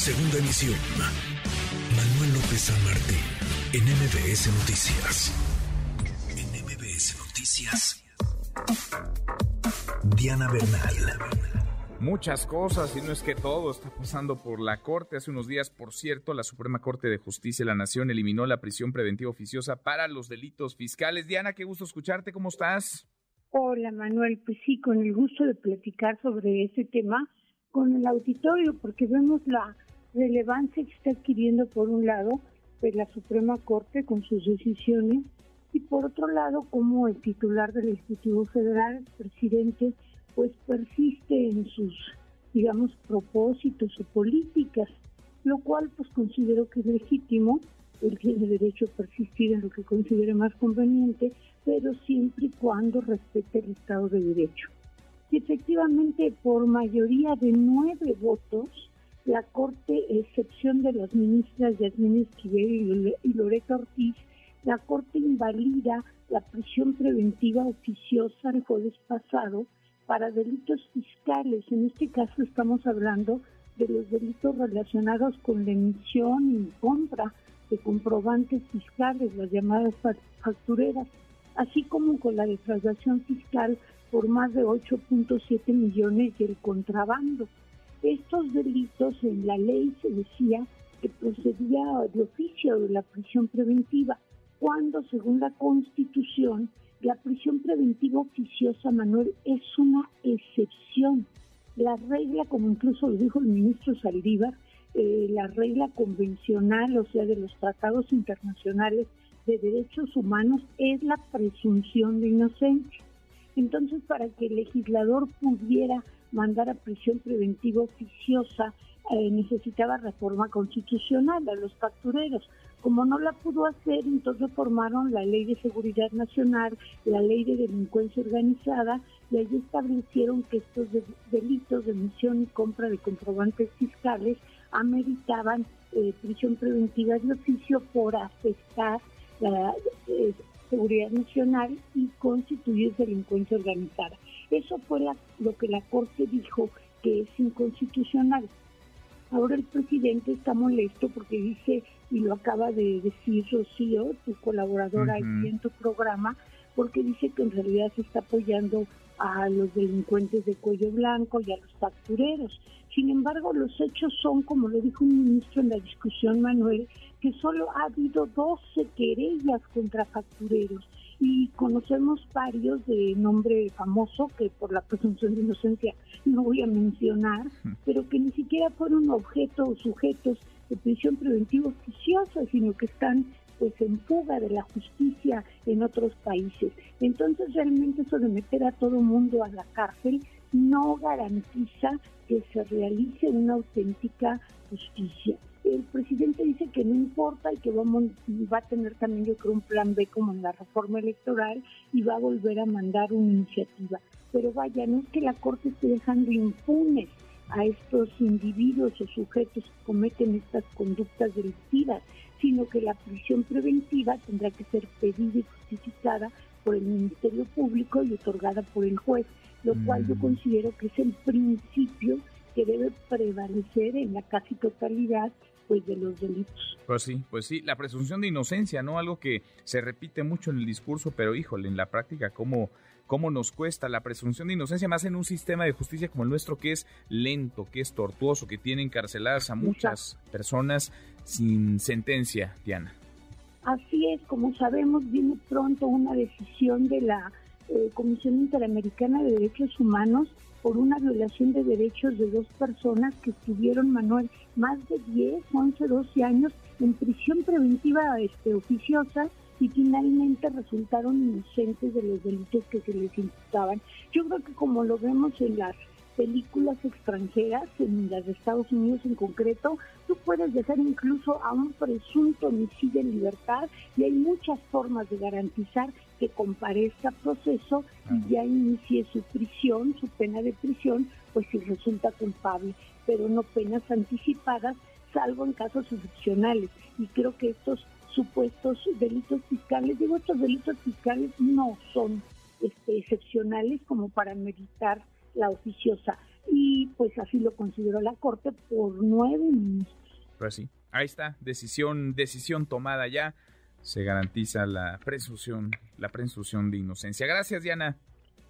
Segunda emisión. Manuel López San Martín, en MBS Noticias. En MBS Noticias. Diana Bernal. Muchas cosas, y no es que todo está pasando por la Corte. Hace unos días, por cierto, la Suprema Corte de Justicia de la Nación eliminó la prisión preventiva oficiosa para los delitos fiscales. Diana, qué gusto escucharte, ¿cómo estás? Hola Manuel, pues sí, con el gusto de platicar sobre ese tema con el auditorio, porque vemos la relevancia que está adquiriendo por un lado pues, la Suprema Corte con sus decisiones y por otro lado como el titular del Ejecutivo Federal, el presidente, pues persiste en sus, digamos, propósitos o políticas, lo cual pues considero que es legítimo, él tiene derecho a persistir en lo que considere más conveniente, pero siempre y cuando respete el Estado de Derecho. Y efectivamente, por mayoría de nueve votos, la Corte, excepción de las ministras Yasmín Esquivel y Loreta Ortiz, la Corte invalida la prisión preventiva oficiosa el jueves pasado para delitos fiscales. En este caso estamos hablando de los delitos relacionados con la emisión y compra de comprobantes fiscales, las llamadas factureras, así como con la defraudación fiscal por más de 8.7 millones y el contrabando. Estos delitos en la ley se decía que procedía de oficio de la prisión preventiva, cuando según la Constitución la prisión preventiva oficiosa, Manuel, es una excepción. La regla, como incluso lo dijo el ministro Saldívar, eh, la regla convencional, o sea, de los tratados internacionales de derechos humanos, es la presunción de inocencia. Entonces, para que el legislador pudiera mandar a prisión preventiva oficiosa, eh, necesitaba reforma constitucional a los factureros. Como no la pudo hacer, entonces reformaron la Ley de Seguridad Nacional, la Ley de Delincuencia Organizada, y ahí establecieron que estos delitos de emisión y compra de comprobantes fiscales ameritaban eh, prisión preventiva de oficio por afectar la eh, seguridad nacional y constituir delincuencia organizada. Eso fue lo que la Corte dijo que es inconstitucional. Ahora el presidente está molesto porque dice, y lo acaba de decir Rocío, tu colaboradora en tu programa, porque dice que en realidad se está apoyando a los delincuentes de cuello blanco y a los factureros. Sin embargo, los hechos son, como lo dijo un ministro en la discusión, Manuel, que solo ha habido 12 querellas contra factureros y conocemos varios de nombre famoso que por la presunción de inocencia no voy a mencionar, pero que ni siquiera fueron objeto o sujetos de prisión preventiva oficiosa, sino que están pues en fuga de la justicia en otros países. Entonces realmente eso de meter a todo mundo a la cárcel no garantiza que se realice una auténtica justicia el presidente dice que no importa y que vamos, va a tener también yo creo un plan B como en la reforma electoral y va a volver a mandar una iniciativa. Pero vaya, no es que la Corte esté dejando impunes a estos individuos o sujetos que cometen estas conductas delictivas, sino que la prisión preventiva tendrá que ser pedida y justificada por el Ministerio Público y otorgada por el juez, lo cual yo mm. considero que es el principio que debe prevalecer en la casi totalidad pues de los delitos. Pues sí, pues sí, la presunción de inocencia, ¿no? Algo que se repite mucho en el discurso, pero híjole, en la práctica, ¿cómo, cómo nos cuesta la presunción de inocencia más en un sistema de justicia como el nuestro que es lento, que es tortuoso, que tiene encarceladas a muchas personas sin sentencia, Diana. Así es, como sabemos, viene pronto una decisión de la eh, Comisión Interamericana de Derechos Humanos por una violación de derechos de dos personas que estuvieron, Manuel, más de 10, 11, 12 años en prisión preventiva este, oficiosa y finalmente resultaron inocentes de los delitos que se les imputaban. Yo creo que como lo vemos en las películas extranjeras, en las de Estados Unidos en concreto, puedes dejar incluso a un presunto homicidio en libertad y hay muchas formas de garantizar que comparezca a proceso y ya inicie su prisión, su pena de prisión, pues si resulta culpable, pero no penas anticipadas, salvo en casos excepcionales. Y creo que estos supuestos delitos fiscales, digo, estos delitos fiscales no son este, excepcionales como para meditar la oficiosa. y pues así lo consideró la Corte por nueve ministros. Pues sí, ahí está, decisión, decisión tomada ya, se garantiza la presunción, la presunción de inocencia. Gracias, Diana.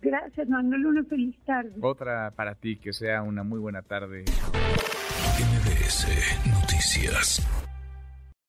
Gracias, Manuel, una feliz tarde. Otra para ti, que sea una muy buena tarde. MBS Noticias.